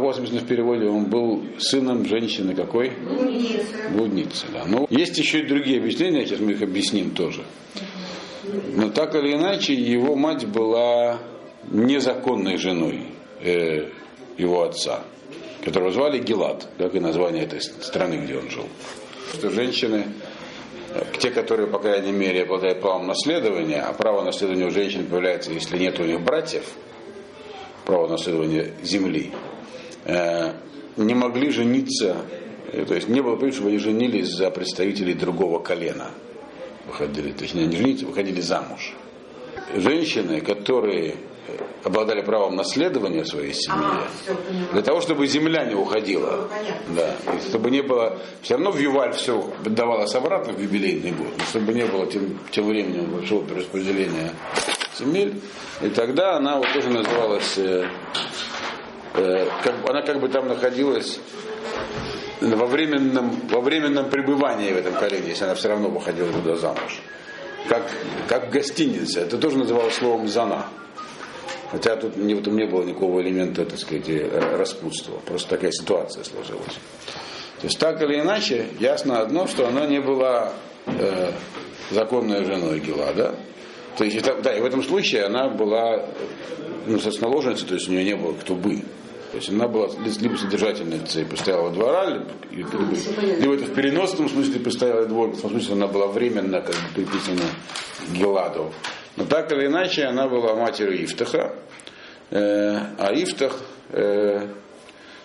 У вас написано в переводе, он был сыном женщины какой? Блудница. Блудницы, да. Ну, есть еще и другие объяснения, сейчас мы их объясним тоже. Но так или иначе, его мать была незаконной женой э, его отца, которого звали Гелат, как и название этой страны, где он жил. Что женщины, э, те, которые, по крайней мере, обладают правом наследования, а право наследования у женщин появляется, если нет у них братьев, право наследования земли, не могли жениться, э, то есть не было принято, чтобы они женились за представителей другого колена. Выходили, точнее, не женились, выходили замуж. Женщины, которые обладали правом наследования своей семье, А, для того, чтобы земля не уходила. Понятно. Да, и чтобы не было, все равно в Юваль все давалось обратно в юбилейный год, но чтобы не было тем, тем временем большого перераспределения земель, и тогда она вот тоже называлась, э, э, как, бы- она как бы там находилась во временном, во временном пребывании в этом колене, если она все равно выходила туда замуж. Как, как гостиница, это тоже называлось словом «зана». Хотя тут не, этом не было никакого элемента, так сказать, э, распутства. Просто такая ситуация сложилась. То есть так или иначе, ясно одно, что она не была э, законной женой Гелада. То есть, да, и в этом случае она была э, ну, наложницей, то есть у нее не было кто бы. То есть она была либо содержательницей постоялого двора, либо, либо, либо это в переносном смысле постоялый двор, в том смысле она была временно как бы приписана Геладу. Но так или иначе она была матерью Ифтаха, Э, а Ифтах, э,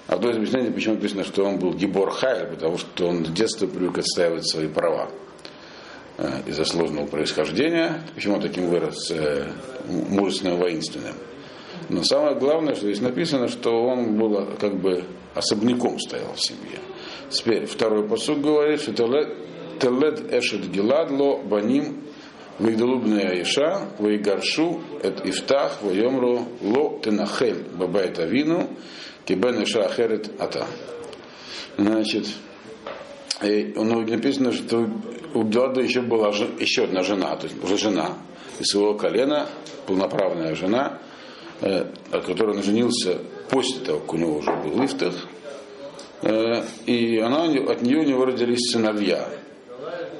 одно из объяснений, почему написано, что он был Гибор Хайль, потому что он с детства привык отстаивать свои права э, из-за сложного происхождения. Почему он таким вырос э, мужественным, воинственным. Но самое главное, что здесь написано, что он был как бы особняком стоял в семье. Теперь второй посуд говорит, что Телед Эшет Гиладло Баним Вигдалубная Аиша, Вейгаршу, Эт Ифтах, Вайомру, Ло Тенахель, Бабайт Авину, Кибен Иша Ахерет Ата. Значит, и, ну, написано, что у Гелада еще была еще одна жена, то есть уже жена из своего колена, полноправная жена, э, от которой он женился после того, как у него уже был Ифтах. Э, и она, от нее у него родились сыновья.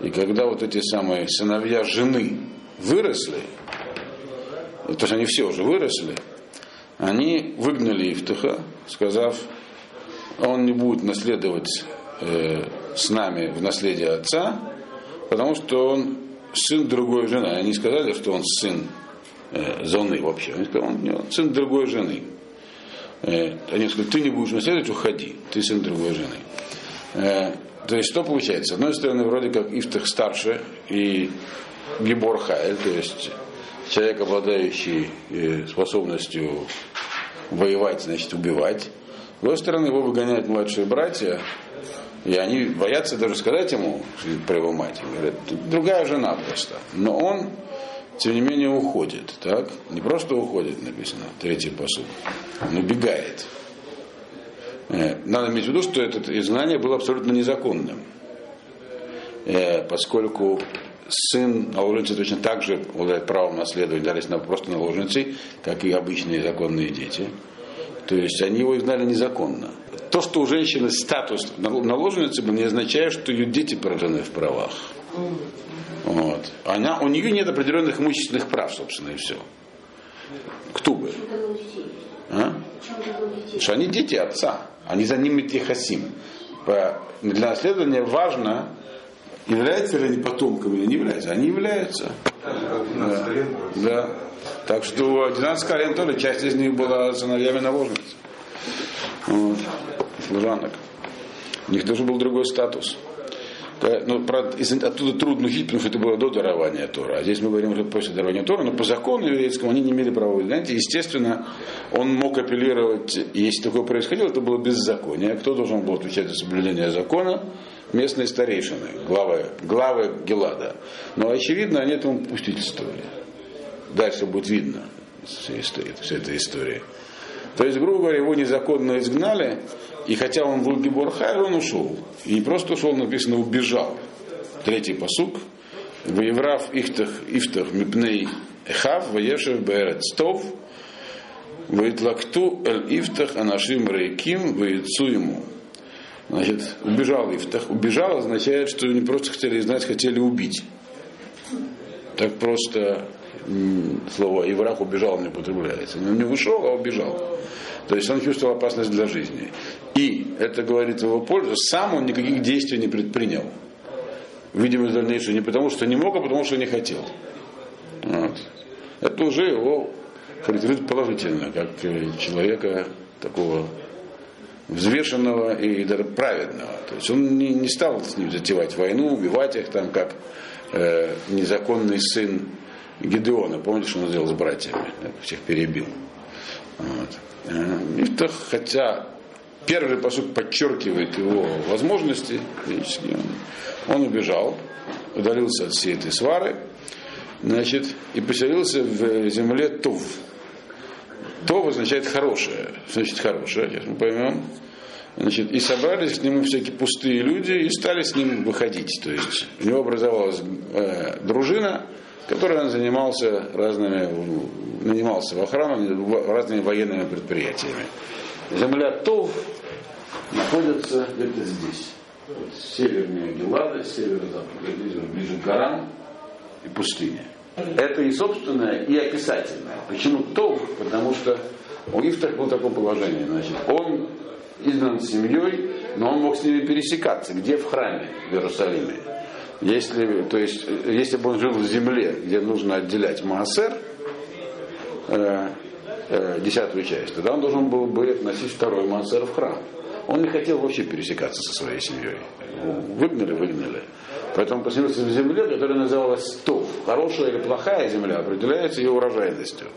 И когда вот эти самые сыновья жены выросли, то есть они все уже выросли, они выгнали Ифтаха, сказав, он не будет наследовать э, с нами в наследие отца, потому что он сын другой жены. Они сказали, что он сын э, Зоны вообще. Они сказали, он, он сын другой жены. Э, они сказали, ты не будешь наследовать, уходи, ты сын другой жены. Э, то есть что получается? С одной стороны, вроде как Ифтах старше и Гибор Хайль, то есть человек, обладающий э, способностью воевать, значит убивать. С другой стороны, его выгоняют младшие братья, и они боятся даже сказать ему про его мать. Говорят, «Тут другая жена просто. Но он, тем не менее, уходит. Так? Не просто уходит, написано, третий посуд. Он убегает. Э, Надо иметь в виду, что это изгнание было абсолютно незаконным. Э, Поскольку сын наложницы точно так же обладает правом наследования, даже если она просто наложницей, как и обычные законные дети. То есть они его изгнали незаконно. То, что у женщины статус нал- наложницы, не означает, что ее дети поражены в правах. Вот. Она, у нее нет определенных имущественных прав, собственно, и все. Кто бы? А? Потому что они дети отца, они за ними техасим. По- Для наследования важно, являются ли они потомками или не являются. Они являются. Да. да. Так что 12 колен тоже, часть из них была сыновьями наложниц. Вот. Служанок. У них тоже был другой статус. Да, ну, правда, из- оттуда трудно учить, потому что это было до дарования Тора. А здесь мы говорим уже после дарования Тора, но по закону еврейскому они не имели права знаете, Естественно, он мог апеллировать, если такое происходило, это было беззаконие. Кто должен был отвечать за соблюдение закона? Местные старейшины, главы, главы Гелада. Но, очевидно, они этому попустительствовали. Дальше будет видно вся, история, вся эта история. То есть, грубо говоря, его незаконно изгнали, и хотя он был Гиборхай, он ушел. И не просто ушел, написано, убежал. Третий посук. Воеврав Ихтах, Ифтах, Мипней, Эхав, Ваешев, Берет, Стов. Вейтлакту эль Ифтах анашим рейким вейцу ему. Значит, убежал Ифтах. Убежал означает, что не просто хотели знать, хотели убить. Так просто слово «и враг убежал» не употребляется. Он не ушел, а убежал. То есть он чувствовал опасность для жизни. И это говорит в его пользу, сам он никаких действий не предпринял. Видимо, дальнейшее не потому, что не мог, а потому, что не хотел. Вот. Это уже его характеризует положительно, как человека такого взвешенного и даже праведного. То есть он не, не стал с ним затевать войну, убивать их там, как э, незаконный сын Гедеона. Помните, что он сделал с братьями? Всех перебил. Вот. Э, Мифтах, хотя первый посуд подчеркивает его возможности, он, он убежал, удалился от всей этой свары, значит, и поселился в земле Тув. Тов означает хорошее. Значит, хорошее, сейчас мы поймем. Значит, и собрались к нему всякие пустые люди и стали с ним выходить. То есть у него образовалась э, дружина, которой он занимался разными, нанимался в охрану разными военными предприятиями. Земля Тов находится где-то здесь. Вот, севернее Гелада, северо-запад, ближе, к горам и пустыне. Это и собственное, и описательное. Почему то? Потому что у Ифтах было такое положение. Значит, он изгнан семьей, но он мог с ними пересекаться. Где? В храме в Иерусалиме. Если, то есть, если бы он жил в земле, где нужно отделять Маасер, э, э, десятую часть, тогда он должен был бы относить второй Маасер в храм. Он не хотел вообще пересекаться со своей семьей. Выгнали, выгнали. Поэтому поселился в земле, которая называлась Тов. Хорошая или плохая земля определяется ее урожайностью.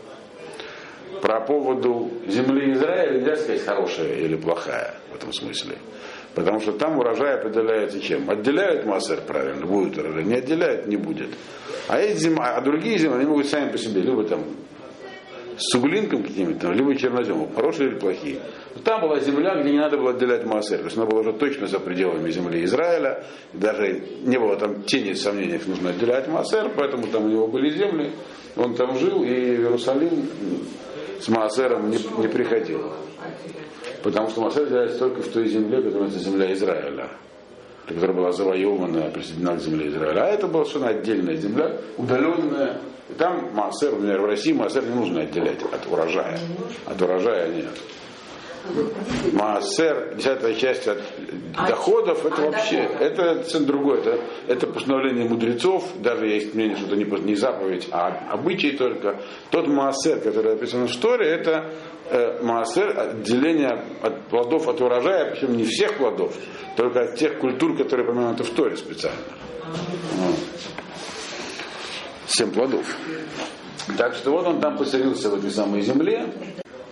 Про поводу земли Израиля нельзя сказать хорошая или плохая в этом смысле. Потому что там урожай определяется чем? Отделяют массер правильно, будет урожай, не отделяют, не будет. А, эти зима, а другие земли, они могут сами по себе, либо там с углинком каким-то, либо черноземом, хорошие или плохие. Там была земля, где не надо было отделять Маасер. То есть она была уже точно за пределами земли Израиля. Даже не было там тени сомнений, что нужно отделять Маасер, поэтому там у него были земли. Он там жил, и Иерусалим с Маасером не, не приходил. Потому что Маасер отделяется только в той земле, которая это земля Израиля которая была завоевана, присоединена к земле Израиля. А это была совершенно отдельная земля, удаленная. И там Маасер, например, в России Маасер не нужно отделять от урожая. От урожая нет. Маасер, десятая часть от а доходов, это а вообще, это совсем другое. Это, это постановление мудрецов, даже есть мнение, что это не, не заповедь, а обычай только. Тот Маасер, который описан в Торе, это э, Маасер, отделение от плодов от урожая, причем не всех плодов, только от тех культур, которые упомянуты в Торе специально. Вот. Семь плодов. Так что вот он там поселился в этой самой земле,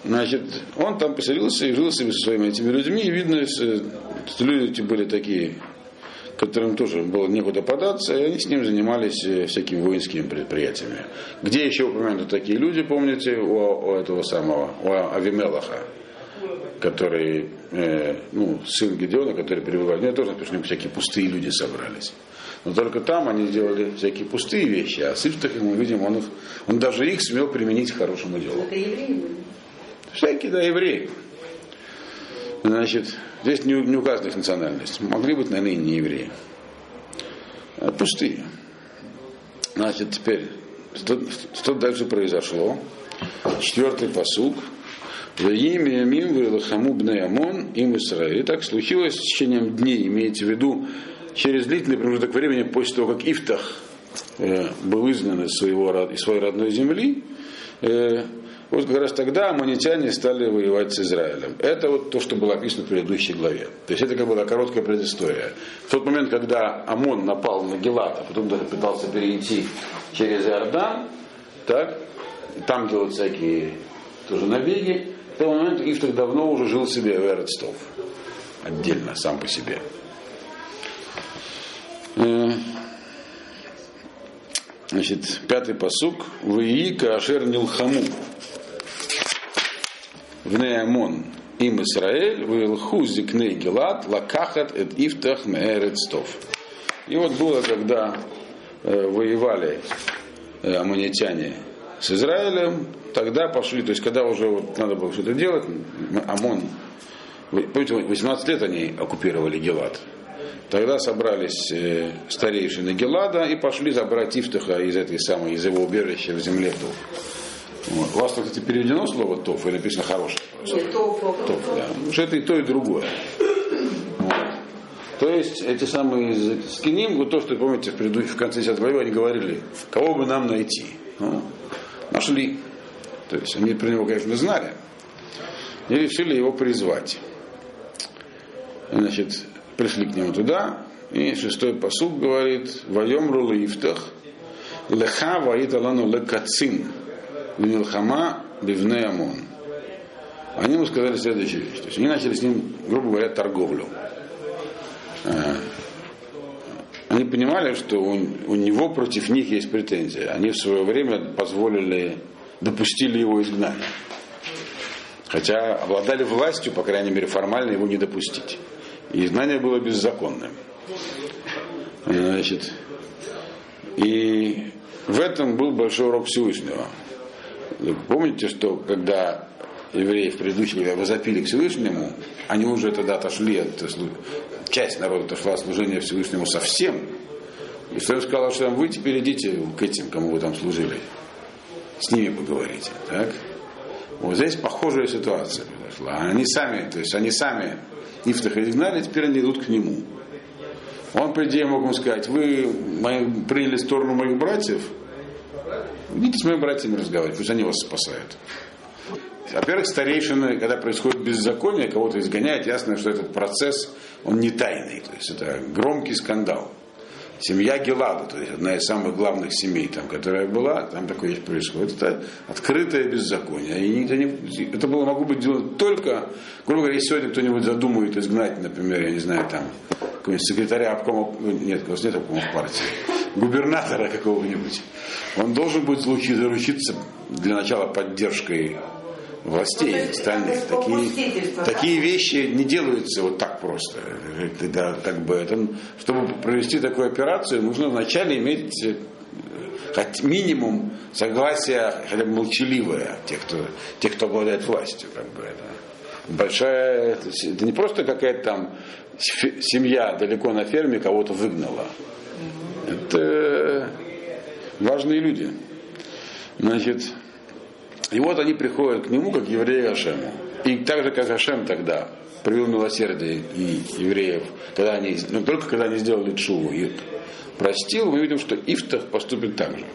Значит, он там поселился и жил себе со своими этими людьми, и видно, что люди эти были такие, которым тоже было некуда податься, и они с ним занимались э, всякими воинскими предприятиями. Где еще упомянуты такие люди, помните, у, у этого самого, у Авимелаха, который, э, ну, сын Гедеона, который перевел ну, тоже написано, всякие пустые люди собрались. Но только там они сделали всякие пустые вещи, а с Ифтах, мы видим, он, их, он даже их смел применить к хорошему делу. Это евреи Всякие, да, евреи. Значит, здесь не, не указана их национальность. Могли быть, наверное, и не евреи. А пустые. Значит, теперь, что, что дальше произошло? Четвертый посуг. В имя Мим Вилахаму Бнеямон им Исраиль. И так случилось с течением дней, имеется в виду, через длительный промежуток времени после того, как Ифтах э, был изгнан из, своего, из своей родной земли, э, вот как раз тогда аммонитяне стали воевать с Израилем. Это вот то, что было описано в предыдущей главе. То есть это как была короткая предыстория. В тот момент, когда Амон напал на Гелат, а потом даже пытался перейти через Иордан, так, там делать всякие тоже набеги, в тот момент Ифтах давно уже жил себе в Эрцтов. Отдельно, сам по себе. Э, значит, пятый посук. Вии Кашер Нилхаму в Неамон им Исраэль, Вилху зикней Гелат, лакахат эт ифтах меэрецтов. И вот было, когда э, воевали э, аммонитяне с Израилем, тогда пошли, то есть когда уже вот надо было что-то делать, ОМОН, помните, 18 лет они оккупировали Гелад. Тогда собрались э, старейшины Гелада и пошли забрать Ифтаха из этой самой, из его убежища в земле Тов. Вот. У вас, кстати, переведено слово Тов или написано хорошее? Нет, тоф, Тов, да. Потому что это и то, и другое. Вот. То есть эти самые Скиним, вот то, что помните в, предыдущем, в конце 10 главы, они говорили, кого бы нам найти. Ну, нашли. То есть они про него, конечно, знали. И решили его призвать. Значит, пришли к нему туда, и шестой посуд говорит, воем рулы ифтах, леха ваит алану лекацин, винилхама бивне амон. Они ему сказали следующую вещь. То есть они начали с ним, грубо говоря, торговлю. Э, они понимали, что у, него против них есть претензии. Они в свое время позволили, допустили его изгнание. Хотя обладали властью, по крайней мере, формально его не допустить. И изгнание было беззаконным. Значит, и в этом был большой урок Всевышнего. Помните, что когда евреи в предыдущем когда возопили к Всевышнему, они уже тогда отошли от часть народа отошла от служения Всевышнему совсем. И Всевышний сказал, что вы теперь идите к этим, кому вы там служили. С ними поговорите. Так? Вот здесь похожая ситуация произошла. Они сами, то есть они сами Ифтаха изгнали, теперь они идут к нему. Он, по идее, мог ему сказать, вы мои, приняли сторону моих братьев, идите с моими братьями разговаривать, пусть они вас спасают. Во-первых, старейшины, когда происходит беззаконие, кого-то изгоняют, ясно, что этот процесс, он не тайный. То есть это громкий скандал. Семья Гелада, то есть одна из самых главных семей, там, которая была, там такое происходит. Это открытое беззаконие. И никто не, это было могло быть делать только, грубо говоря, если сегодня кто-нибудь задумает изгнать, например, я не знаю, там, какого-нибудь секретаря обкома, нет, у вас нет обкомов партии, губернатора какого-нибудь, он должен будет заручиться для начала поддержкой властей ну, остальных. Такие, такие вещи не делаются вот так просто. Да, как бы, это, чтобы провести такую операцию, нужно вначале иметь э, хоть минимум согласие хотя бы молчаливое тех, кто, тех, кто обладает властью. Как бы, это. Большая, это не просто какая-то там семья далеко на ферме кого-то выгнала. Это важные люди. Значит, и вот они приходят к нему, как евреи Ашему. И так же, как Ашем тогда привел милосердие и евреев, когда они, ну, только когда они сделали Чуву и простил, мы видим, что Ифтах поступит так же.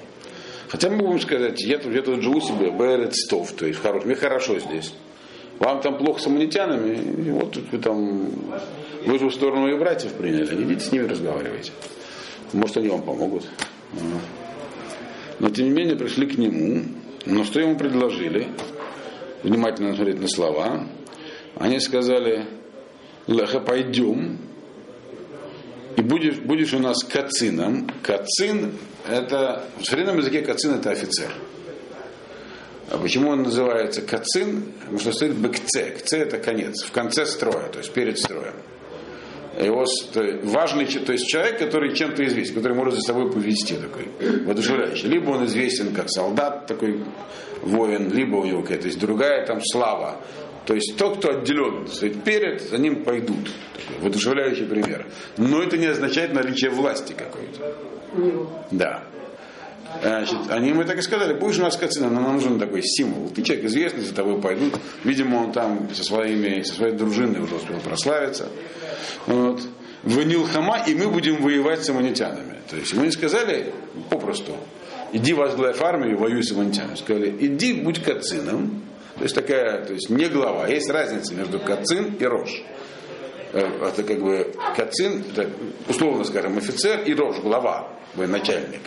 Хотя мы будем сказать, я тут, я тут живу себе, Берет Стов, то есть хорош, мне хорошо здесь. Вам там плохо с аммонитянами, вот тут вы там, вы же в сторону моих братьев приняли, идите с ними разговаривайте. Может, они вам помогут. Но, тем не менее, пришли к нему, но что ему предложили? Внимательно смотреть на слова. Они сказали, Леха, пойдем, и будешь, будешь у нас кацином. Кацин это, в современном языке кацин это офицер. А почему он называется кацин? Потому что стоит бекце. Кце это конец, в конце строя, то есть перед строем. Его важный, то есть человек, который чем-то известен, который может за собой повести такой, воодушевляющий. Либо он известен как солдат, такой воин, либо у него какая-то есть другая там слава. То есть тот, кто отделен перед, за ним пойдут. Воодушевляющий пример. Но это не означает наличие власти какой-то. Да. Значит, они ему так и сказали, будешь у нас кацина, но нам нужен такой символ. Ты человек известный, за тобой пойдут. Видимо, он там со, своими, со своей дружиной уже успел прославиться. Вот. В Хама, и мы будем воевать с аммонитянами. То есть мы не сказали попросту, иди возглавь армию, воюй с аммонитянами. Сказали, иди, будь кацином. То есть такая, то есть не глава. Есть разница между кацин и рожь. Э, это как бы кацин, это, условно скажем, офицер и рожь, глава, начальник.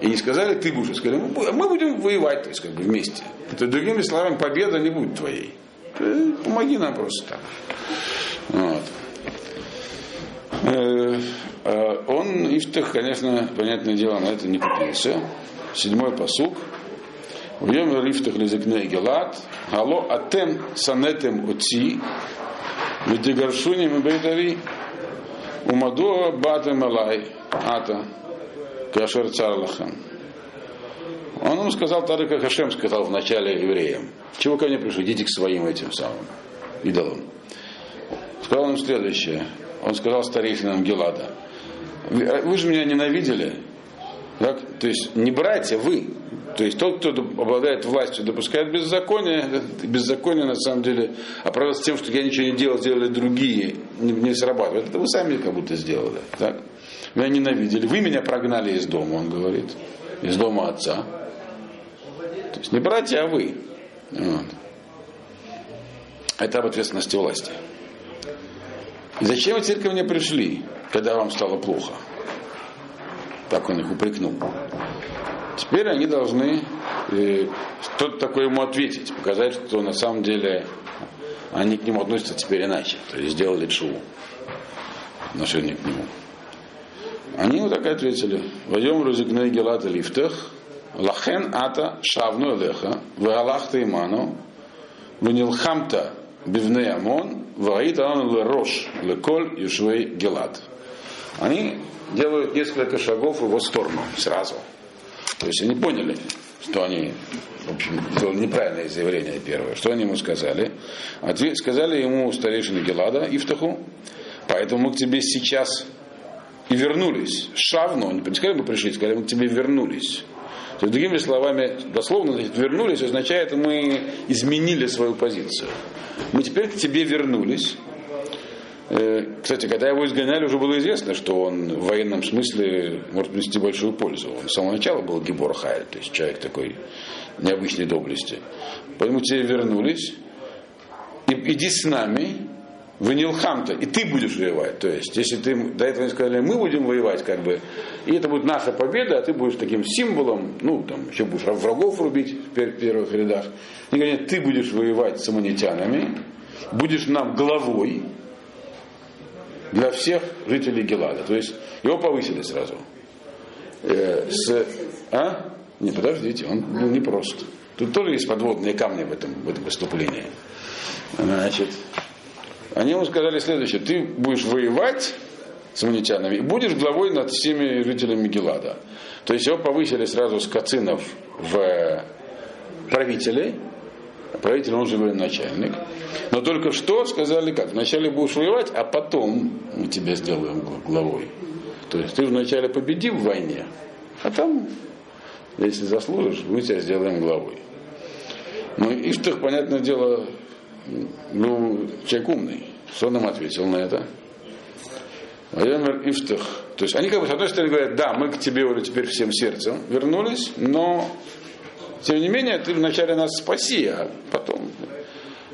И не сказали, ты будешь, сказали, мы будем воевать, то есть как бы вместе. Это, другими словами, победа не будет твоей. Ты помоги нам просто. Вот. Э, э, он, Ифтах, конечно, понятное дело, на это не купился. Седьмой посук. В Йомер Ифтах Лизекне Гелат, Гало Атем Санетем Оци, Ведигаршуним и Бейтари, Умадуа Батем Алай, Ата, Кашер Царлахам. Он ему сказал так как Хашем сказал в начале евреям. Чего ко мне пришли? Идите к своим этим самым идолам. Сказал ему следующее. Он сказал старейшинам Гелада. Вы же меня ненавидели. Так? То есть не братья, вы. То есть тот, кто обладает властью, допускает беззаконие, беззаконие на самом деле оправдывается тем, что я ничего не делал, сделали другие, не, не срабатывает. Это вы сами как будто сделали. Так? Меня ненавидели. Вы меня прогнали из дома, он говорит. Из дома отца. То есть не братья, а вы. Вот. Это об ответственности власти. И зачем вы ко мне пришли, когда вам стало плохо? Так он их упрекнул. Теперь они должны э, что-то такое ему ответить, показать, что на самом деле они к нему относятся теперь иначе. То есть сделали шоу отношение к нему. Они вот так ответили. Войдем разыгнай гелата лифтах, лахен ата шавну элеха, веалахта иману, венилхамта бивне амон, ваита он лерош, леколь юшвей гелат. Они делают несколько шагов в его сторону сразу. То есть они поняли, что они, в общем, сделали неправильное заявление первое. Что они ему сказали? Сказали ему старейшины Гелада, Ифтаху, поэтому мы к тебе сейчас и вернулись. Шавно, не сказали, мы пришли, сказали, мы к тебе вернулись. То есть, другими словами, дословно, вернулись означает, мы изменили свою позицию. Мы теперь к тебе вернулись. Э, кстати, когда его изгоняли, уже было известно, что он в военном смысле может принести большую пользу. Он с самого начала был Гибор Хайль, то есть человек такой необычной доблести. Поэтому тебе вернулись. Иди с нами, в Нилхамта, и ты будешь воевать. То есть, если ты до этого не сказали, мы будем воевать, как бы, и это будет наша победа, а ты будешь таким символом, ну, там, еще будешь врагов рубить в первых рядах. Они говорят, ты будешь воевать с аммонитянами, будешь нам главой, для всех жителей Гелада. То есть его повысили сразу. Э, с, а? Не, подождите, он был непрост. Тут тоже есть подводные камни в этом, в этом выступлении. Значит, они ему сказали следующее. Ты будешь воевать с амунитянами и будешь главой над всеми жителями Гелада. То есть его повысили сразу с кацинов в правителей, правитель, он же начальник. Но только что сказали как? Вначале будешь воевать, а потом мы тебя сделаем главой. То есть ты вначале победи в войне, а там, если заслужишь, мы тебя сделаем главой. Ну, Иштах, понятное дело, ну, человек умный. Что нам ответил на это? Вайомер Иштах. То есть они как бы с одной стороны говорят, да, мы к тебе уже теперь всем сердцем вернулись, но тем не менее, ты вначале нас спаси, а потом...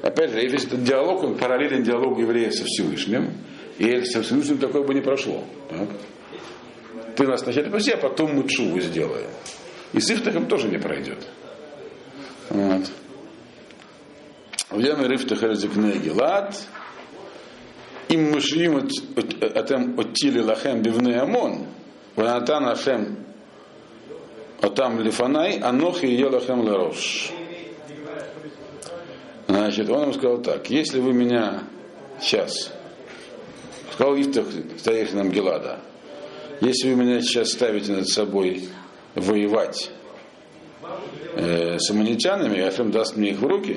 Опять же, если этот диалог, он параллелен диалогу еврея со Всевышним, и со Всевышним такое бы не прошло. Так? Ты нас вначале спаси, а потом мы чуву сделаем. И с Ифтахом тоже не пройдет. Вот. Вьяме Рифтах Гелад, им мышим атем оттили лахем бивне амон, ванатан ашем а там лифанай, анохи елахем ларош. Значит, он ему сказал так, если вы меня сейчас, сказал Ифтах старейшинам Гелада, если вы меня сейчас ставите над собой воевать э, с аммонитянами, Ашем даст мне их в руки,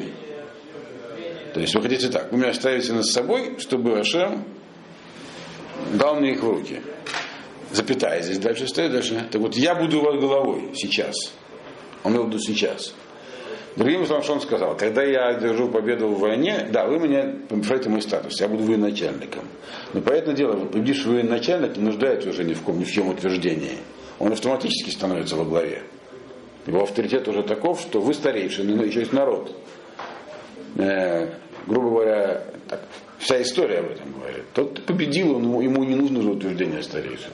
то есть вы хотите так, вы меня ставите над собой, чтобы Ашем дал мне их в руки запятая здесь дальше стоит дальше. Так вот, я буду у вас головой сейчас. Он имел в виду сейчас. Другим словом, что он сказал, когда я держу победу в войне, да, вы меня повышаете мой статус, я буду военачальником. Но понятное дело, победивший военачальник не нуждается уже ни в ком, ни в чем утверждении. Он автоматически становится во главе. Его авторитет уже таков, что вы старейший, но еще есть народ. Э, грубо говоря, так, вся история об этом говорит. Тот победил, он, ему не нужно уже утверждение старейшин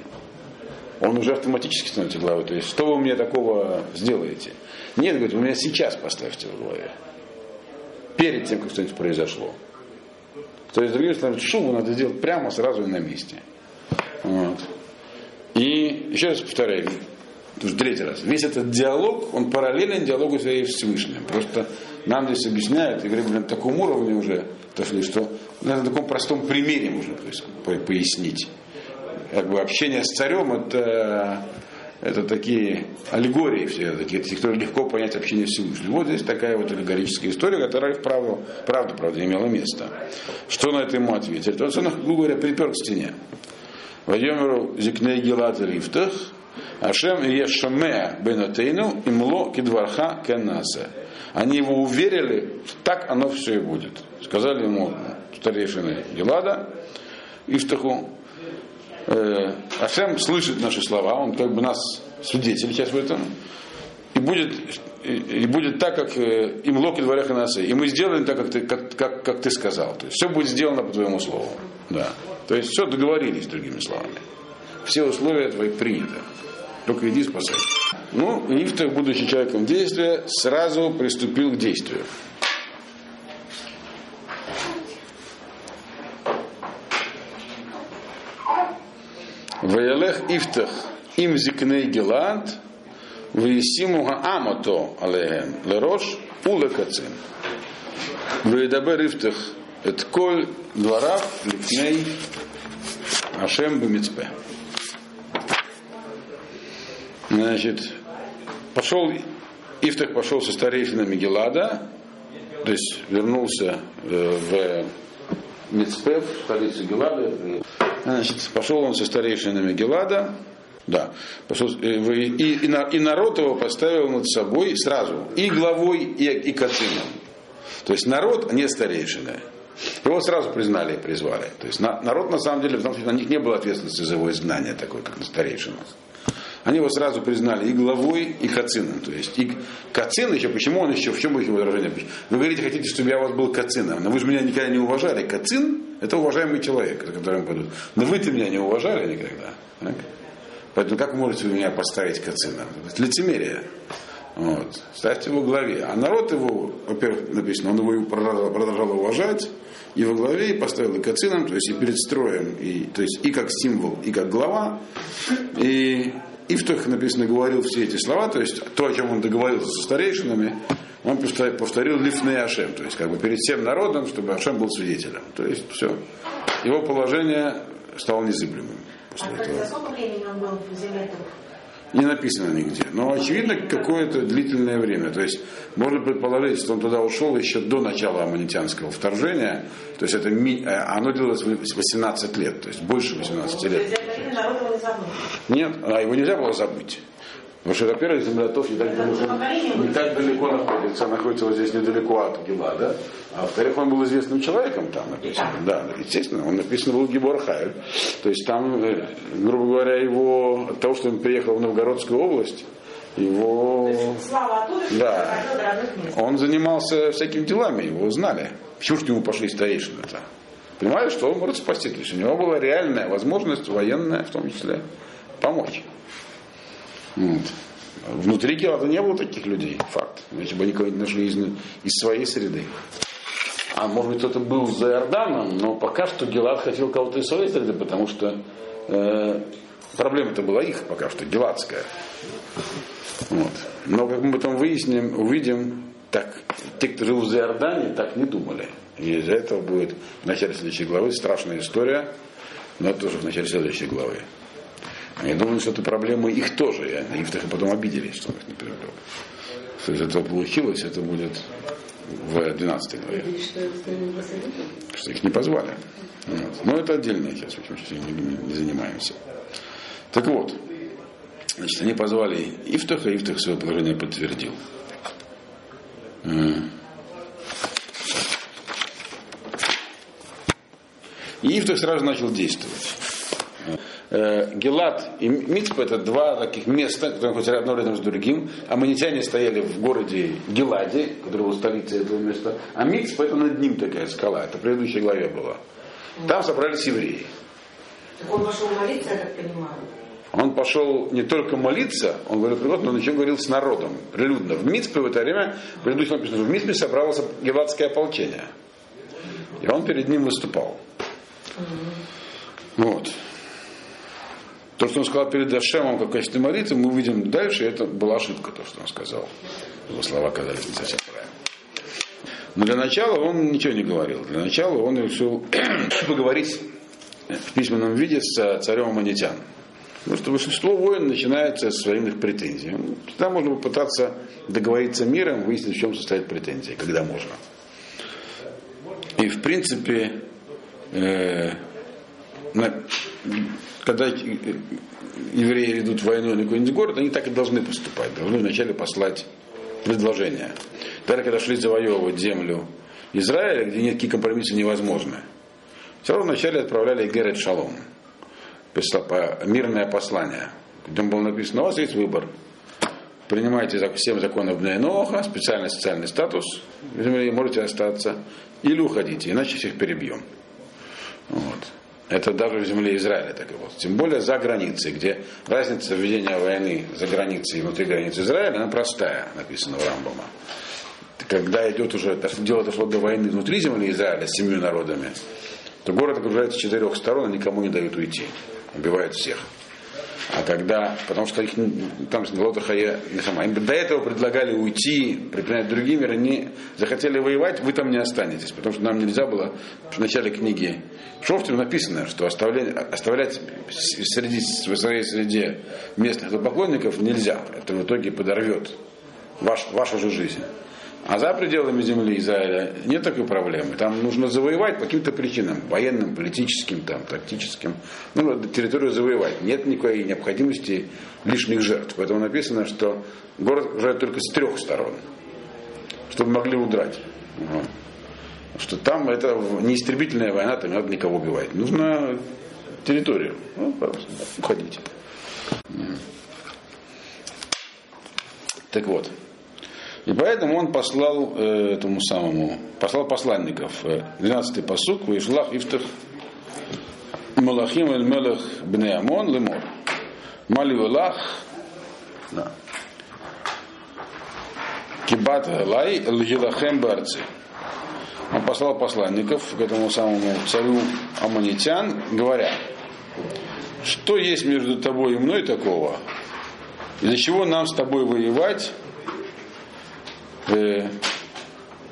он уже автоматически становится главой. То есть, что вы мне такого сделаете? Нет, говорит, вы меня сейчас поставьте в главе. Перед тем, как что-нибудь произошло. То есть, другими словами, шубу надо сделать прямо сразу и на месте. Вот. И еще раз повторяю, уже третий раз, весь этот диалог, он параллелен диалогу с Всевышним. Просто нам здесь объясняют, и говорят, на таком уровне уже отошли, что на таком простом примере можно пояснить как бы общение с царем это это такие аллегории все, такие, которые легко понять общение Всевышнего. Вот здесь такая вот аллегорическая история, которая вправду, правда, правда, имела место. Что на это ему ответили? То есть он, грубо говоря, припер к стене. Вайомеру зикней гелат рифтах, Ашем ешамеа бенатейну имло кидварха кеннаса. Они его уверили, так оно все и будет. Сказали ему старейшины Гелада, Ифтаху, э, Ашем слышит наши слова, он как бы нас свидетель сейчас в этом, и будет, и, будет так, как э, им локи дворяха насы. И мы сделаем так, как ты, как, как, как ты сказал. То есть все будет сделано по твоему слову. Да. То есть все договорились, другими словами. Все условия твои приняты. Только иди спасай. Ну, Ифтах, будучи человеком действия, сразу приступил к действию. Ваялех Ифтах им зикней Геланд, Ваесиму Амато алеем лерош улекацин. Ваедабер Ифтах את כל דבריו לפני Ашем Бамицпе. Значит, пошел, Ифтах пошел со старейшинами Гелада, то есть вернулся в Мицпе, в столицу Гелада. Значит, пошел он со старейшинами Гелада, да, пошел, и, и, и народ его поставил над собой сразу, и главой, и, и кацином. То есть народ, а не старейшины. Его сразу признали и призвали. То есть народ, на самом деле, потому что на них не было ответственности за его изгнание, такой, как на старейшинах. Они его сразу признали и главой, и кацином. То есть и кацин еще, почему он еще, в чем его выражение? Вы говорите, хотите, чтобы я у вас был кацином, но вы же меня никогда не уважали. Кацин – это уважаемый человек, за которым пойдут. Но вы-то меня не уважали никогда. Так? Поэтому как можете вы меня поставить кацином? Это лицемерие. Вот. Ставьте его в главе. А народ его, во-первых, написано, он его продолжал, продолжал уважать, и во главе, и поставил и кацином, то есть и перед строем, и, то есть и как символ, и как глава. И и в Тохе написано, говорил все эти слова, то есть то, о чем он договорился со старейшинами, он повторил лифней Ашем, то есть как бы перед всем народом, чтобы Ашем был свидетелем. То есть все. Его положение стало незыблемым. После а этого. сколько времени он был в земле не написано нигде. Но очевидно какое-то длительное время. То есть можно предположить, что он туда ушел еще до начала аммонитянского вторжения. То есть это. Э, оно длилось 18 лет, то есть больше 18 лет. Нет, а его нельзя было забыть. Потому что, во-первых, землятов не так, далеко, не так далеко находится, находится вот здесь недалеко от Гила, да? А во-вторых, он был известным человеком там написано. Да, естественно, он написан был Гибор Хайль. То есть там, э, грубо говоря, его, от того, что он приехал в Новгородскую область, его... Да. Он занимался всякими делами, его знали. Почему к нему пошли старейшины-то? Понимали, что он может спасти. То есть у него была реальная возможность, военная в том числе, помочь. Вот. Внутри Гелада не было таких людей, факт. Иначе бы они кого-нибудь нашли из, из своей среды. А может быть кто-то был за Иорданом, но пока что Гелад хотел кого-то из своей среды, потому что э, проблема-то была их пока что, геладская. Вот. Но как мы потом выясним, увидим, так, те, кто жил в Иордане, так не думали. И из-за этого будет в начале следующей главы страшная история, но это тоже в начале следующей главы. Я думаю, что это проблема их тоже. И их потом обиделись, что он их не привлек. Что из этого получилось, это будет в 12 главе. Что их не позвали. Вот. Но это отдельная часть, почему сейчас не, не занимаемся. Так вот, значит, они позвали Ифтаха, и Ифтах свое положение подтвердил. Ифтах сразу начал действовать. Э, Гелат и Мицпа это два таких места, которые находятся одно рядом с другим. Аммонитяне стояли в городе Геладе, который был столицей этого места. А Мицпа это над ним такая скала. Это в предыдущей главе было. Там собрались евреи. Он пошел молиться, я так понимаю. Он пошел не только молиться, он говорил прилюдно, но он еще говорил с народом, прилюдно. В Мицпе в это время, предыдущем написано, в Мицпе собралось геладское ополчение. И он перед ним выступал. Вот. То, что он сказал перед Ашемом как качестве молитвы, мы увидим дальше, это была ошибка, то, что он сказал. Его слова казались не совсем правильно. Но для начала он ничего не говорил. Для начала он решил поговорить в письменном виде с царем Аманитян. Потому что большинство войн начинается с военных претензий. Ну, Тогда можно попытаться договориться миром, выяснить, в чем состоят претензии, когда можно. И в принципе, э, на- когда евреи ведут войну на какой-нибудь город, они так и должны поступать. Должны вначале послать предложение. Тогда, когда шли завоевывать землю Израиля, где никакие компромиссы невозможны, все равно вначале отправляли Герет Шалом, мирное послание, где было написано, у вас есть выбор. Принимайте всем законов Бненоха, специальный социальный статус земле, можете остаться, или уходите, иначе всех перебьем. Вот. Это даже в земле Израиля так и вот. Тем более за границей, где разница ведения войны за границей и внутри границ Израиля, она простая, написано в Рамбама. Когда идет уже, дело дошло до войны внутри земли Израиля с семью народами, то город окружается с четырех сторон и никому не дают уйти. Убивают всех. А когда, потому что их, там Лотахая, им до этого предлагали уйти, предпринять другие меры, они захотели воевать, вы там не останетесь, потому что нам нельзя было, в начале книги Шофтер написано, что оставлять, оставлять среди, в своей среде местных поклонников нельзя, это в итоге подорвет ваш, вашу же жизнь. А за пределами земли Израиля нет такой проблемы. Там нужно завоевать по каким-то причинам, военным, политическим, там, тактическим. Ну, территорию завоевать. Нет никакой необходимости лишних жертв. Поэтому написано, что город окружает только с трех сторон, чтобы могли удрать. Что там это не истребительная война, там не надо никого убивать. Нужно территорию. Ну, пожалуйста, уходите. Так вот. И поэтому он послал э, этому самому, послал посланников. Э, 12-й посук, Вишлах Ифтах Малахим эль Мелех Бне Амон Лемор. Мали Валах да. Кибат Лай Лгилахем Барци. Он послал посланников к этому самому царю Аманитян, говоря, что есть между тобой и мной такого, из-за чего нам с тобой воевать, э,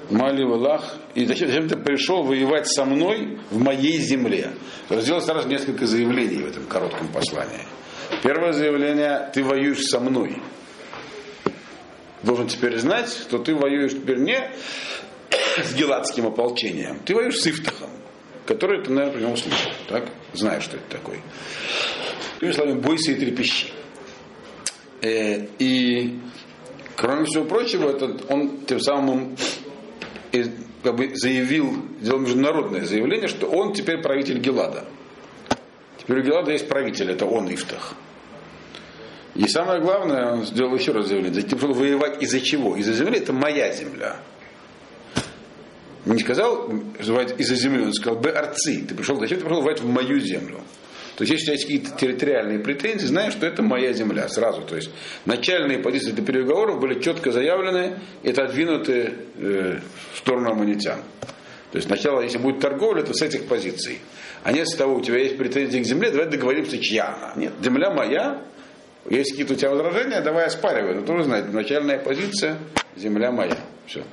Мали Валах, и зачем, зачем ты пришел воевать со мной в моей земле? Сделал сразу несколько заявлений в этом коротком послании. Первое заявление, ты воюешь со мной. Должен теперь знать, что ты воюешь теперь не с геладским ополчением, ты воюешь с Ифтахом, который ты, наверное, про него слышал, так? Знаешь, что это такое. Другими словами, бойся и трепещи. Э, и Кроме всего прочего, этот, он тем самым как бы заявил, сделал международное заявление, что он теперь правитель Гелада. Теперь у Гелада есть правитель, это он Ифтах. И самое главное, он сделал еще раз заявление, ты пришел воевать из-за чего? Из-за земли это моя земля. Не сказал из-за земли, он сказал, бы арцы, ты пришел, зачем ты пришел воевать в мою землю? То есть, если есть какие-то территориальные претензии, знаешь, что это моя земля сразу. То есть, начальные позиции для переговоров были четко заявлены и отодвинуты э, в сторону аммонитян. То есть, сначала, если будет торговля, то с этих позиций. А нет с того, у тебя есть претензии к земле, давай договоримся, чья она. Нет, земля моя, есть какие-то у тебя возражения, давай оспаривай. Но тоже знаете, начальная позиция, земля моя. Все.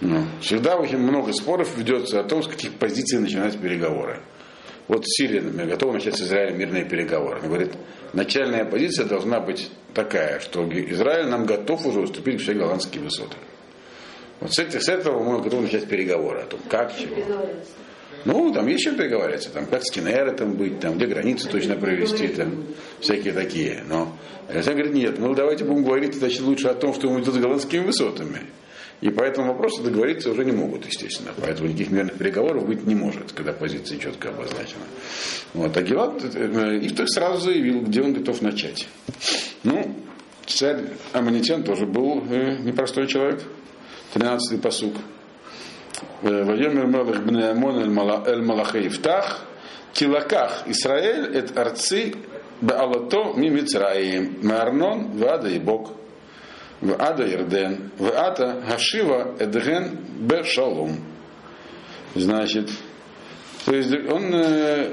Ну, всегда очень много споров ведется о том, с каких позиций начинать переговоры. Вот Сирия, например, готова начать с Израилем мирные переговоры. Она говорит, начальная позиция должна быть такая, что Израиль нам готов уже уступить все голландские высоты. Вот с, этих, с этого мы готовы начать переговоры о том, как, чего. Ну, там есть чем переговариваться, там, как с Кинеротом быть, там, где границы точно провести, там, всякие такие. Но Израиль говорит, нет, ну давайте будем говорить значит, лучше о том, что мы идут с голландскими высотами. И по этому вопросу договориться уже не могут, естественно. Поэтому никаких мирных переговоров быть не может, когда позиция четко обозначена. Вот. А Гелат Ифтах сразу заявил, где он готов начать. Ну, царь Аманитян тоже был э, непростой человек. 13-й посук. Вайомер Мелах Бне Амон Эль Малаха Ифтах Килаках Исраэль Эт Арци Баалато Мимицраим Маарнон Вада и Бог в Ада Ирден, в Ата Гашива Эдген Бешалом. Значит, то есть он э,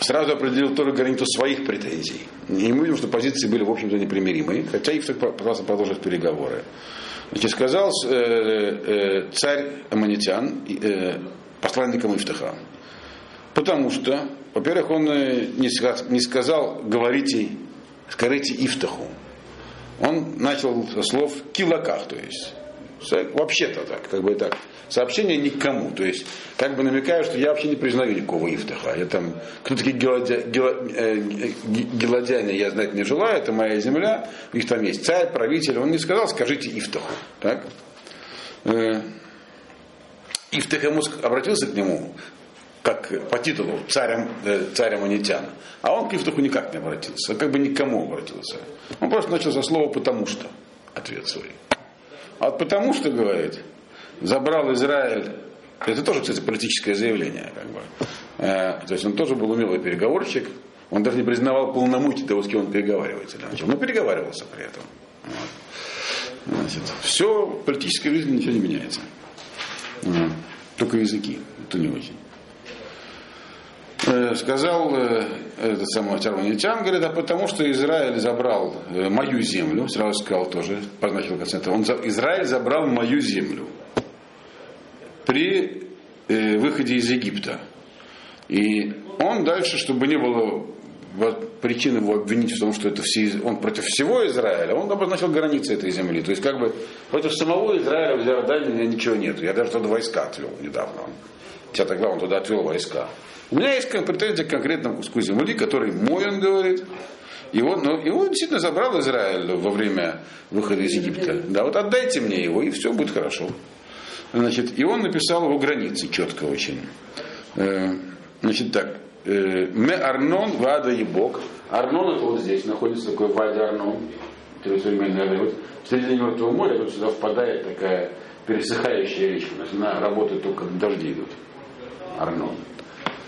сразу определил тоже границу своих претензий. И мы видим, что позиции были, в общем-то, непримиримые, хотя их пытался продолжить переговоры. Значит, сказал э, э, царь Аманитян, э, посланникам Ифтаха, Потому что, во-первых, он э, не сказал, не сказал говорите, скажите Ифтаху. Он начал со слов килаках, то есть вообще-то так, как бы так, сообщение никому, то есть как бы намекаю, что я вообще не признаю никакого Ифтаха. Я там, кто такие геладя, гела, э, я знать не желаю, это моя земля, у них там есть царь, правитель, он не сказал, скажите Ифтаху. Так? Э, Ифтах ему обратился к нему, как по титулу царем, э, царем Анитян. А он к Ифтаху никак не обратился, как бы никому обратился. Он просто начал со слова «потому что» ответ свой. А вот потому что, говорит, забрал Израиль, это тоже, кстати, политическое заявление, как бы. Э, то есть он тоже был умелый переговорщик, он даже не признавал полномочий того, с кем он переговаривается для начала, но переговаривался при этом. Вот. Значит, все, в политической жизни ничего не меняется. Вот. Только языки, это не очень. Э, сказал э, этот самый Чарванитян, говорит, а потому что Израиль забрал э, мою землю, сразу сказал тоже, позначил концент, он, Израиль забрал мою землю при выходе из Египта. И он дальше, чтобы не было причин его обвинить в том, что это все, он против всего Израиля, он обозначил границы этой земли. То есть как бы против самого Израиля в Иордании у ничего нет. Я даже туда войска отвел недавно. 10 глава он туда отвел войска. У меня есть претензия к конкретному куску земли, который мой, он говорит. И он, ну, он действительно забрал Израиль во время выхода из Египта. Да, вот отдайте мне его, и все будет хорошо. Значит, и он написал его границы четко очень. Э, значит так, э, Ме Арнон Вада Ебок. Арнон это вот здесь, находится такой Вади Арнон, современный вот в середине Мертвого моря, тут сюда впадает такая пересыхающая речка. Она работает только дожди идут. Арнон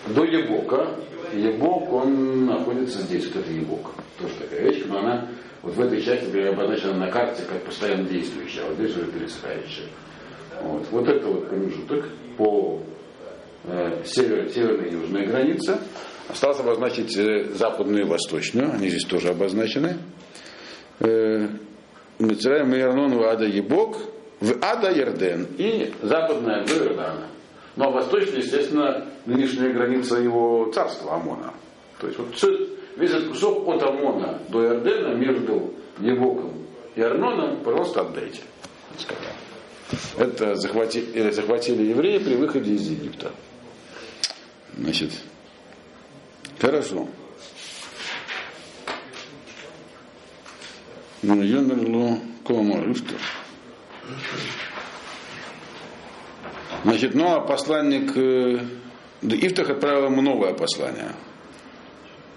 до Ебока. Ебок, он находится здесь, вот это Ебок. Тоже такая речка, но она вот в этой части обозначена на карте как постоянно действующая, а вот здесь уже пересыхающая. Вот, вот это вот промежуток по э, север, северной и южной границе. Осталось обозначить э, западную и восточную, они здесь тоже обозначены. Э, Мицраем и Ярнон в Ада Ебок, в Ада Ярден и западная до Иордана. Ну а восточная, естественно, нынешняя граница его царства Амона. То есть вот весь этот кусок от Амона до Иордена между Ебоком и Арноном просто отдайте. Это захватили, захватили евреи при выходе из Египта. Значит, хорошо. Ну, Йонерло Комарюстер. Значит, ну а посланник э, Ифтах отправил ему новое послание.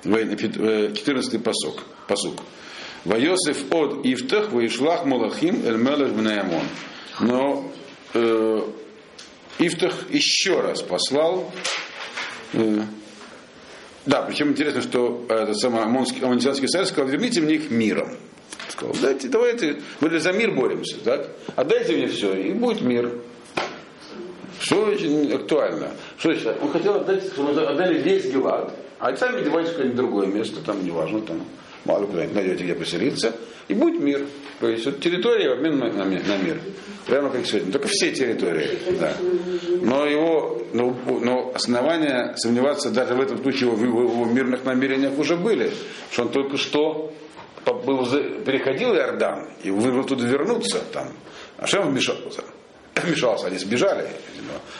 14-й э, посок, посук. Вайосиф от Ифтах Ваишлах Малахим Эль Мелех Бнеямон. Но э, Ифтах еще раз послал. Э, да, причем интересно, что этот самый Амонитянский царь сказал, верните мне их миром. Сказал, дайте, давайте, мы за мир боремся, так? Отдайте мне все, и будет мир. Что очень актуально. Что еще? Он хотел отдать, чтобы отдали весь Гелад, а сами девайте какое-нибудь другое место, там неважно, там мало куда-нибудь найдете, где поселиться, и будет мир. То есть вот территория в обмен на, на, на мир. Прямо как сегодня. Только все территории. Да. Но его, но, но основания сомневаться даже в этом случае в его, его мирных намерениях уже были. Что он только что был, переходил Иордан и выбрал туда вернуться там. А что он вмешался? Вмешался, они сбежали.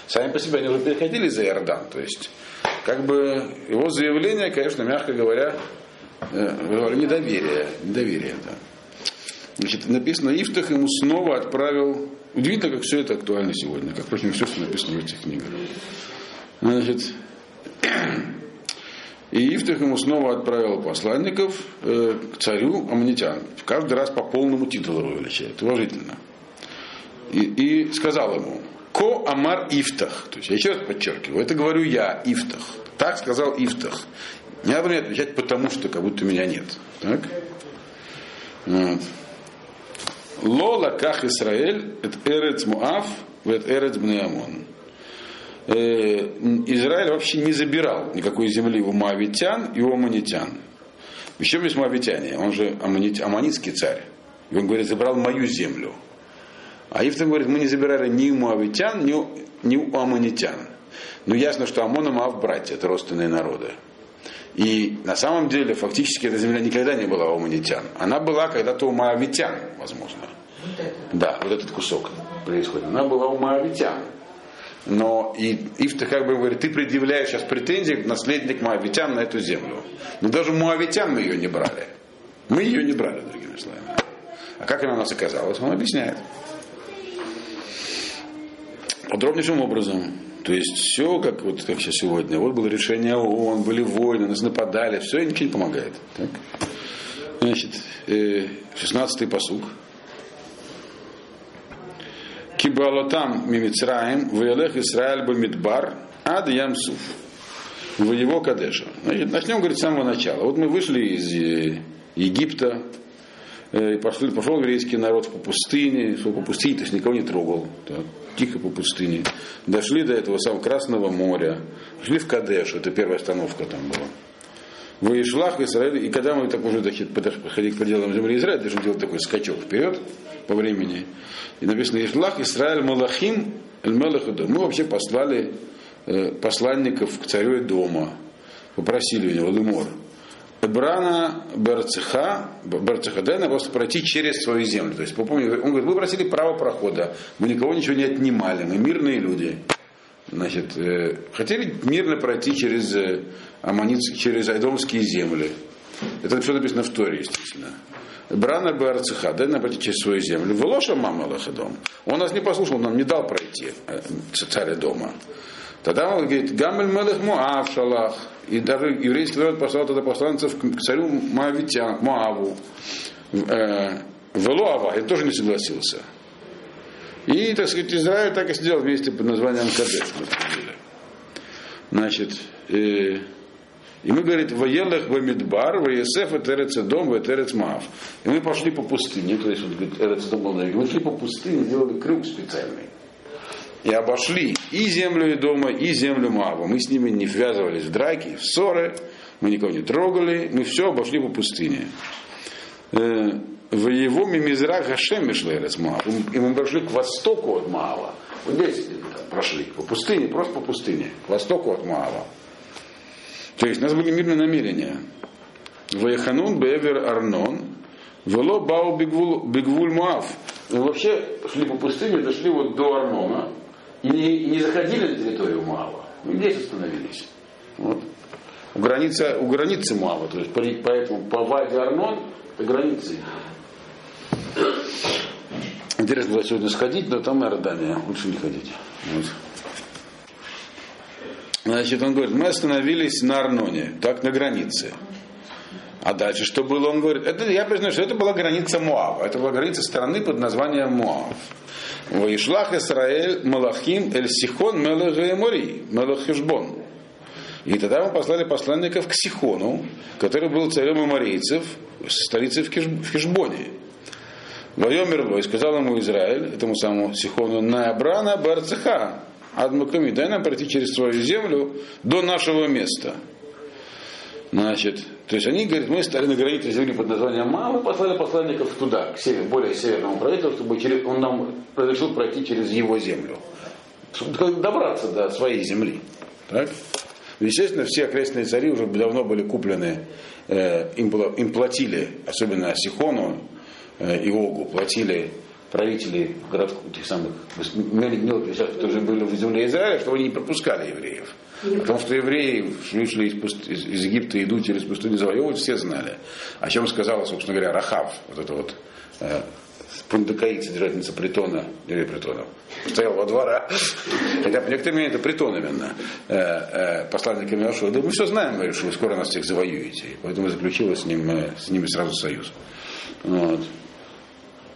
Сами по себе они уже переходили за Иордан. То есть, как бы его заявление, конечно, мягко говоря, э, недоверие. Недоверие, да. Значит, написано, Ифтах ему снова отправил. Удивительно, как все это актуально сегодня, как, впрочем, все, что написано в этих книгах. Значит, и Ифтах ему снова отправил посланников э, к царю Амнитян. Каждый раз по полному титулу его величает, уважительно и, и сказал ему, Ко Амар Ифтах. То есть я еще раз подчеркиваю, это говорю я, Ифтах. Так сказал Ифтах. Не надо мне отвечать потому, что как будто меня нет. Так? Вот. Лола ках Исраэль, это Эрец Муав, это Эрец Бнеамон. Э, Израиль вообще не забирал никакой земли у Моавитян и у Аманитян. Еще есть Моавитяне, он же аманит, аманитский царь. И он говорит, забрал мою землю. А Ифтам говорит, мы не забирали ни у муавитян, ни у, ни у аманитян. Ну, ясно, что Амон и Моав братья, это родственные народы. И на самом деле, фактически, эта земля никогда не была у аммонитян. Она была когда-то у моавитян, возможно. Да, вот этот кусок происходит. Она была у моавитян. Но и Ифта как бы говорит, ты предъявляешь сейчас претензии к наследник моавитян на эту землю. Но даже моавитян мы ее не брали. Мы ее не брали, другими словами. А как она у нас оказалась, он объясняет. Подробнейшим образом. То есть все, как вот как сейчас сегодня. Вот было решение ООН, были войны, нас нападали, все, и ничего не помогает. Так? Значит, э, 16-й посуг. Кибалотам мимицраем, ваялех Исраэль бамидбар, ад ямсуф. В его Кадеша. Значит, начнем, говорит, с самого начала. Вот мы вышли из э, Египта, э, и пошли, пошел еврейский народ по пустыне, по пустыне, то есть никого не трогал, так, тихо по пустыне. Дошли до этого самого Красного моря, шли в Кадеш, это первая остановка там была. В Ишлах Израиль, и когда мы так уже подходили к пределам земли Израиля, должны делать такой скачок вперед по времени. И написано Ишлах Израиль Малахим Эль Мелах Эдом». Мы вообще послали э, посланников к царю дома, попросили у него Лемор. Брана Барцеха, Барцеха, дай нам просто пройти через свою землю. То есть, попомни, он говорит, вы просили право прохода, мы никого ничего не отнимали, мы мирные люди. Значит, э, хотели мирно пройти через э, аммонитские, через айдомские земли. Это все написано в Торе, естественно. Брана Барцеха, дай нам пройти через свою землю. Велоша мама Лахадом. Он нас не послушал, он нам не дал пройти, э, царя дома. Тогда он говорит, Гамель Мелех Муав Шалах. И даже еврейский народ послал тогда посланцев к царю Моавитян, Моаву. Э, Велуава, и тоже не согласился. И, так сказать, Израиль так и сделал вместе под названием Кадеш. Значит, э, и мы, говорит, воелах Бамидбар, Ваесеф, Этерецедом, Этерецмаав. И мы пошли по пустыне, то есть, вот, говорит, Эрецедом был на юге. Мы шли по пустыне, сделали круг специальный. И обошли и землю и дома, и землю Маава. Мы с ними не ввязывались в драки, в ссоры, мы никого не трогали, мы все обошли по пустыне. Э, В его мимизра Гашем Мишлерец Маав. И мы прошли к востоку от Маава. Вот здесь прошли, по пустыне, просто по пустыне, к востоку от Маава. То есть у нас были мирные намерения. Ваяханун Бевер Арнон, Вело Бау Бигвул, Бигвуль Муав. Мы вообще шли по пустыне, дошли вот до Арнона и не, заходили на территорию Муава. Мы здесь остановились. Вот. У границы, у границы Муава, то есть по- поэтому по Ваде Арнон это границы. Интересно было сегодня сходить, но там Иордания, лучше не ходить. Вот. Значит, он говорит, мы остановились на Арноне, так на границе. А дальше что было? Он говорит, это, я признаю, что это была граница Моава. Это была граница страны под названием Моав. Ваишлах Исраэль Малахим Эль Сихон Мелех Мори, Мелех Хешбон. И тогда мы послали посланников к Сихону, который был царем аморейцев, столицей в, Киш, в Хешбоне. Вайомер и сказал ему Израиль, этому самому Сихону, на Абрана Барцеха, Адмаками, дай нам пройти через свою землю до нашего места. Значит, то есть они говорят, мы стали на границе земли под названием Ма, мы послали посланников туда, к северу, более северному правительству, чтобы через, он нам разрешил пройти через его землю. Чтобы добраться до своей земли. Так? Естественно, все окрестные цари уже давно были куплены, э, им, было, им платили, особенно Сихону э, Огу, платили правители городов, этих самых мелких вещах, которые были в земле Израиля, чтобы они не пропускали евреев. Потому что евреи вышли из, пуст... из из Египта идут через пустыню завоевывать, все знали. О чем сказала, собственно говоря, Рахав, вот это вот э, пундакаит, содержательница притона, или притона, стоял во двора, хотя по некоторым это притон именно, э, э, посланник Миошуа, да мы все знаем, говорит, что вы скоро нас всех завоюете, поэтому заключила с, ним, э, с ними сразу союз. Вот.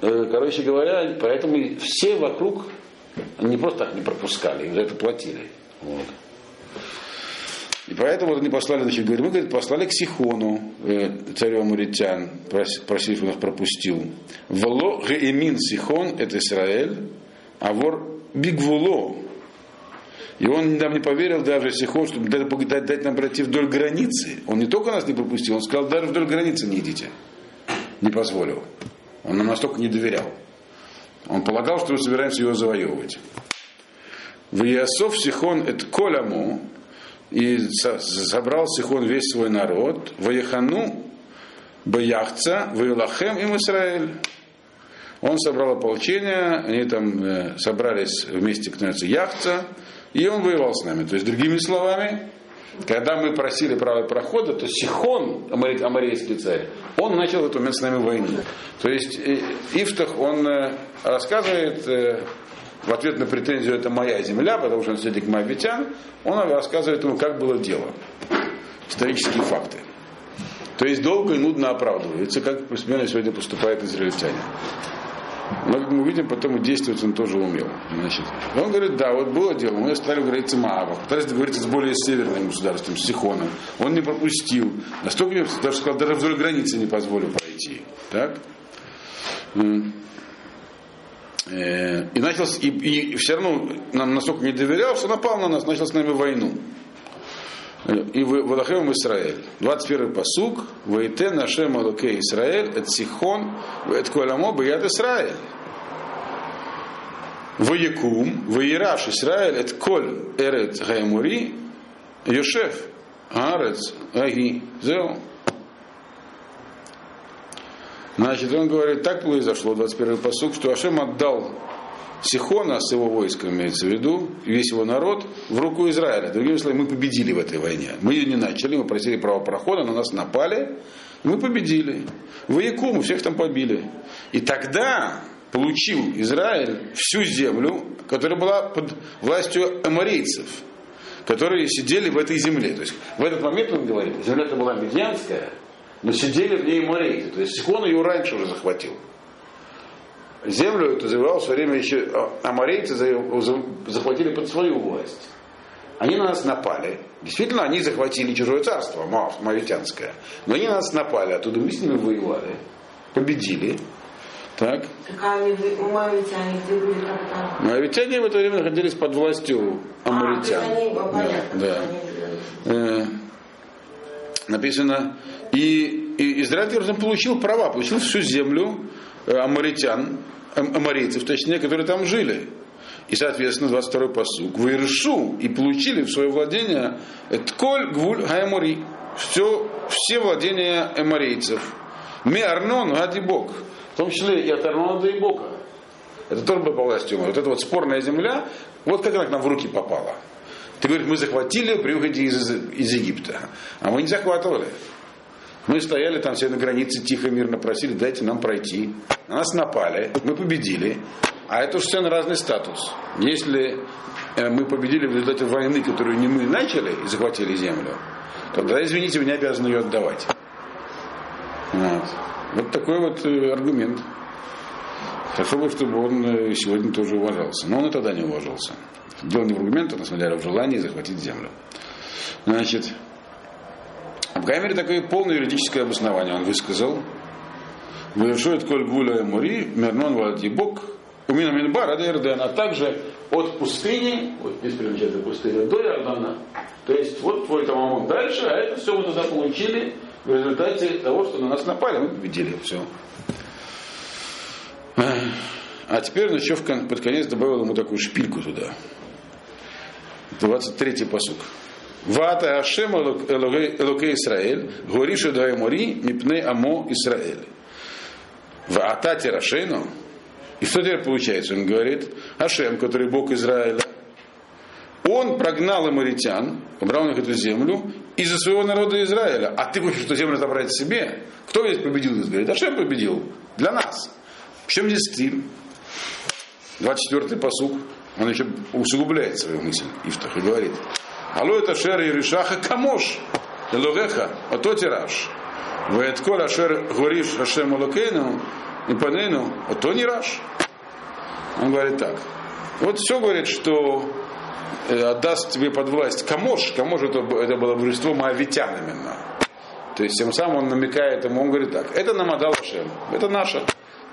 Э, Короче говоря, поэтому все вокруг не просто так не пропускали, им за это платили. Вот. И поэтому они послали, значит, говорит, мы говорит, послали к Сихону, э, царю Амуритян, просили, чтобы он их пропустил. Вало Геэмин Сихон, это Израиль, а вор Бигвуло. И он нам не поверил даже Сихон, чтобы дать, дать нам пройти вдоль границы. Он не только нас не пропустил, он сказал, даже вдоль границы не идите. Не позволил. Он нам настолько не доверял. Он полагал, что мы собираемся его завоевывать. В Иософ Сихон эт коляму, и собрал Сихон весь свой народ, в Яхану, Баяхца, в Илахем им Израиль. Он собрал ополчение, они там э, собрались вместе, к Яхца, и он воевал с нами. То есть, другими словами, когда мы просили права прохода, то Сихон, амарейский царь, он начал в этот момент с нами войну. То есть Ифтах, он э, рассказывает э, в ответ на претензию это моя земля, потому что он среди моавитян, он рассказывает ему, как было дело. Исторические факты. То есть долго и нудно оправдывается, как примерно сегодня поступают израильтяне. Но, как мы видим, потом и действовать он тоже умел. Значит, он говорит, да, вот было дело, мы стали говорить с Маавом, пытались договориться с более северным государством, с Сихоном. Он не пропустил. Настолько, даже сказал, даже вдоль границы не позволил пройти. Так? Э, и начал, и, и все равно нам настолько не доверял, что напал на нас, начал с нами войну. И Валахем Израиль. 21 посук. Вейте нашем Алуке Израиль, это Сихон, это Колямо, Баяд Израиль. Ваякум, Ваираш Израиль, это Коль Эрет Гаймури, Йошеф, Арец, Аги, Зео. Значит, он говорит, так произошло, 21 посук, что Ашем отдал Сихона с его войском, имеется в виду, весь его народ, в руку Израиля. Другими словами, мы победили в этой войне. Мы ее не начали, мы просили право прохода, на нас напали, мы победили. В Якуму всех там побили. И тогда получил Израиль всю землю, которая была под властью амарейцев, которые сидели в этой земле. То есть в этот момент, он говорит, земля-то была медианская, но сидели в ней амарейцы. То есть Сихон ее раньше уже захватил землю эту завоевал в свое время еще а, амарейцы захватили под свою власть. Они на нас напали. Действительно, они захватили чужое царство, Мавитянское. Но они на нас напали, оттуда мы с ними воевали, победили. Так. Моавитяне в это время находились под властью. А, да, да. Э, написано, и, и Израиль получил права, получил всю землю амаритян, амарийцев, точнее, которые там жили. И, соответственно, 22-й посуг. Выршу и получили в свое владение Тколь Гвуль Хаймори. Все, все владения эморейцев. Ми Арнон Гадибок. В том числе и от Арнона до Ибока. Это тоже было по власти Вот эта вот спорная земля, вот как она к нам в руки попала. Ты говоришь, мы захватили при выходе из, из Египта. А мы не захватывали. Мы стояли там все на границе, тихо, мирно просили, дайте нам пройти. На нас напали, мы победили. А это уже совершенно разный статус. Если э, мы победили в результате войны, которую не мы начали и захватили землю, тогда, извините, вы не обязаны ее отдавать. Вот, вот такой вот э, аргумент. Хорошо бы, чтобы он э, сегодня тоже уважался. Но он и тогда не уважался. Дело не в аргументах, на самом деле, а в желании захватить землю. Значит, в Гаймере такое полное юридическое обоснование он высказал. Вырешует коль гуля мури, мернон вадибок, умина минбар, ада Ирден, а также от пустыни, вот здесь примечательно пустыня, до Иордана. То есть вот твой там дальше, а это все мы тогда получили в результате того, что на нас напали, мы победили. Все. А теперь он еще под конец добавил ему такую шпильку туда. 23-й посук. Вата Ашем Элоке Исраэль, Горишу Даймори, Мипне Амо Исраэль. Вата Тирашейну. И что теперь получается? Он говорит, Ашем, который Бог Израиля, он прогнал амаритян, убрал у них эту землю из-за своего народа Израиля. А ты хочешь эту землю забрать себе? Кто здесь победил? Говорит, Ашем победил. Для нас. В чем здесь ты? 24-й посук. Он еще усугубляет свою мысль. Ифтах и говорит. Алло это шер Еришаха камош. Элогеха, а то тираж. Вет коль ашер говоришь Ашем Алокейну и панейну, а то не раш. Он говорит так. Вот все говорит, что отдаст тебе под власть Камош. Камош это, это было божество Моавитян именно. То есть тем самым он намекает ему, он говорит так, это нам отдал Ашем, это наше.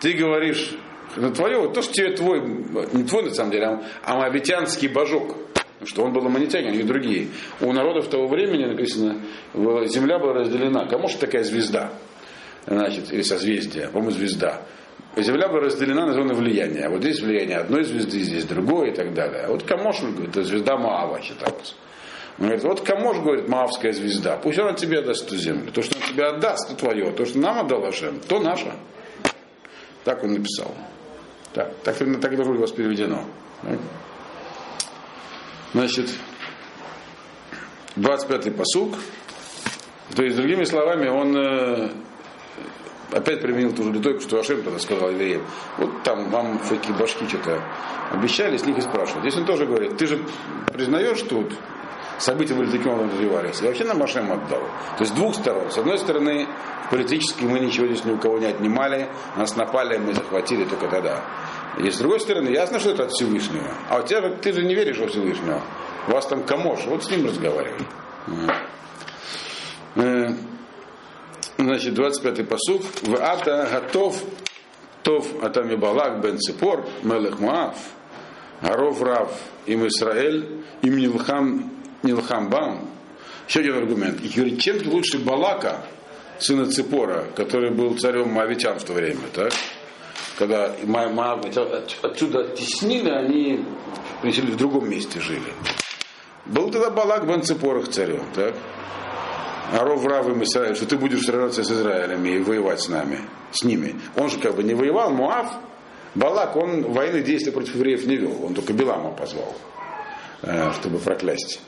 Ты говоришь, это твое, то, что тебе твой, не твой на самом деле, а моавитянский божок что он был аманитянин, и другие. У народов того времени написано, земля была разделена. Кому же такая звезда? Значит, или созвездие, по-моему, звезда. земля была разделена на зоны влияния. Вот здесь влияние одной звезды, здесь другой и так далее. Вот Камош, говорит, это звезда Маава считалась. Он говорит, вот Камош, говорит, Маавская звезда, пусть он тебе отдаст эту землю. То, что он тебе отдаст, то твое. То, что нам отдал Ашем, то наше. Так он написал. Так, так, так быть у вас переведено. Значит, 25-й посук. То есть, другими словами, он э, опять применил ту же риторику, что Ашем тогда сказал евреям. Вот там вам всякие башки что-то обещали, с них и спрашивают. Здесь он тоже говорит, ты же признаешь, что вот события были таким образом развивались. И вообще нам Ашем отдал. То есть с двух сторон. С одной стороны, политически мы ничего здесь ни у кого не отнимали, нас напали, мы захватили только тогда. И с другой стороны, ясно, что это от Всевышнего. А у тебя ты же не веришь во Всевышнего. У вас там камош, вот с ним разговаривай. Э, значит, 25-й посуд. В ата готов тов атами балак бен ципор мелех Муав, Гаров Рав им Исраэль, им Нилхам, Нилхам Бам. Еще один аргумент. И говорит, чем лучше Балака, сына Ципора, который был царем Моавитян в то время, так? Когда Моав, отсюда теснили, они в другом месте жили. Был тогда Балак бен Ципорах царем, так? А Ров Равым Израиль, что ты будешь сражаться с Израилем и воевать с нами, с ними. Он же как бы не воевал, Муав, Балак, он войны действия против евреев не вел, он только Белама позвал, э, чтобы проклясть.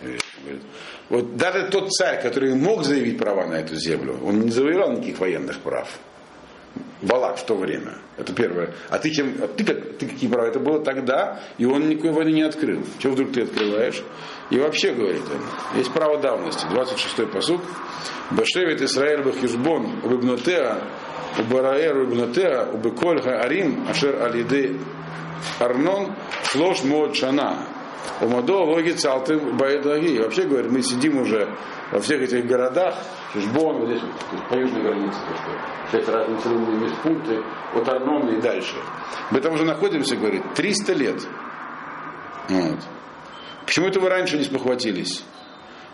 Вот даже тот царь, который мог заявить права на эту землю, он не завоевал никаких военных прав. Балак в то время. Это первое. А ты, чем, а ты, как, ты какие права? Это было тогда, и он никакой войны не открыл. Чего вдруг ты открываешь? И вообще, говорит он, есть право давности. 26-й посуд. Башевит Исраэль Бахишбон, Убибнотеа, Убараэр Убибнотеа, Убекольха Арим, Ашер Алиды Арнон, Шлош Мод. Умадо логи цалты байдаги. Вообще, говорит, мы сидим уже во всех этих городах, Хижбон, вот здесь, вот, по южной границе, то, что шесть разных населенных пункты, от Арнона и дальше. Мы там уже находимся, говорит, 300 лет. Вот. Почему это вы раньше не спохватились?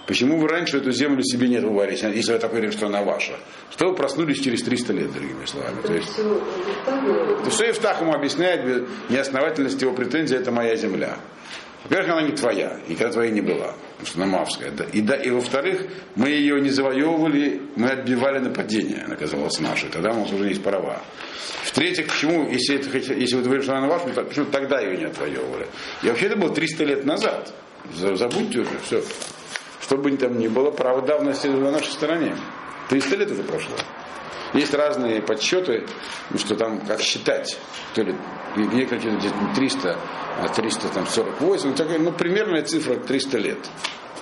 Почему вы раньше эту землю себе не отварили, если вы так уверены, что она ваша? Что вы проснулись через 300 лет, другими словами? То есть, это все Евтах ему объясняет неосновательность его претензии, это моя земля. Во-первых, она не твоя, и когда твоя не была, потому что она мавская. Да. И, да, и во-вторых, мы ее не завоевывали, мы отбивали нападение, она казалась нашей, тогда у нас уже есть права. В-третьих, почему, если, это, если вы говорите, что она ваша, почему тогда ее не отвоевывали? И вообще это было 300 лет назад. Забудьте уже, все. Что бы там ни было, право давности на нашей стороне. 300 лет уже прошло. Есть разные подсчеты, что там как считать. То ли некоторые где-то 300, а 348. Ну, ну, примерная цифра 300 лет.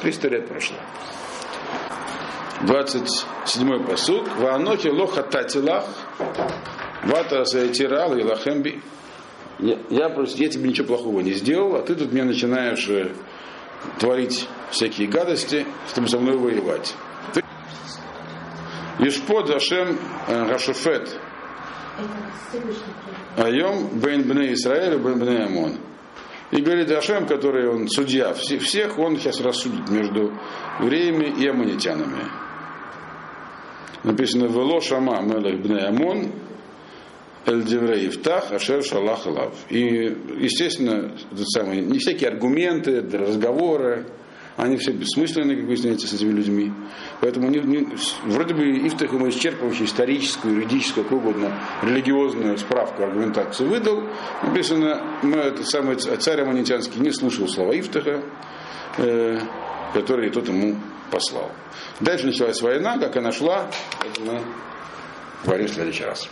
300 лет прошло. 27-й посуд. Ваанохи лоха татилах. Вата саятирал и лахемби. Я, я просто, я тебе ничего плохого не сделал, а ты тут мне начинаешь э, творить всякие гадости, чтобы со мной воевать. Ишпод Ашем Гашуфет Айом Бен Бне Израиль Бен Бне Амон. И говорит Ашем, который он судья всех, он сейчас рассудит между евреями и аммонитянами. Написано Вело Шама Мелех Бне Амон Эль Ифтах Ашер Шалах Лав. И, естественно, это самое, не всякие аргументы, разговоры, они все бессмысленные, как выясняется, с этими людьми. Поэтому не, не, вроде бы Ифтах ему исчерпывающую историческую, юридическую, как угодно, религиозную справку, аргументацию выдал. Написано, мы, это самый царь Аманитянский не слушал слова Ифтаха, э, которые тот ему послал. Дальше началась война, как она шла, это мы говорим в следующий раз.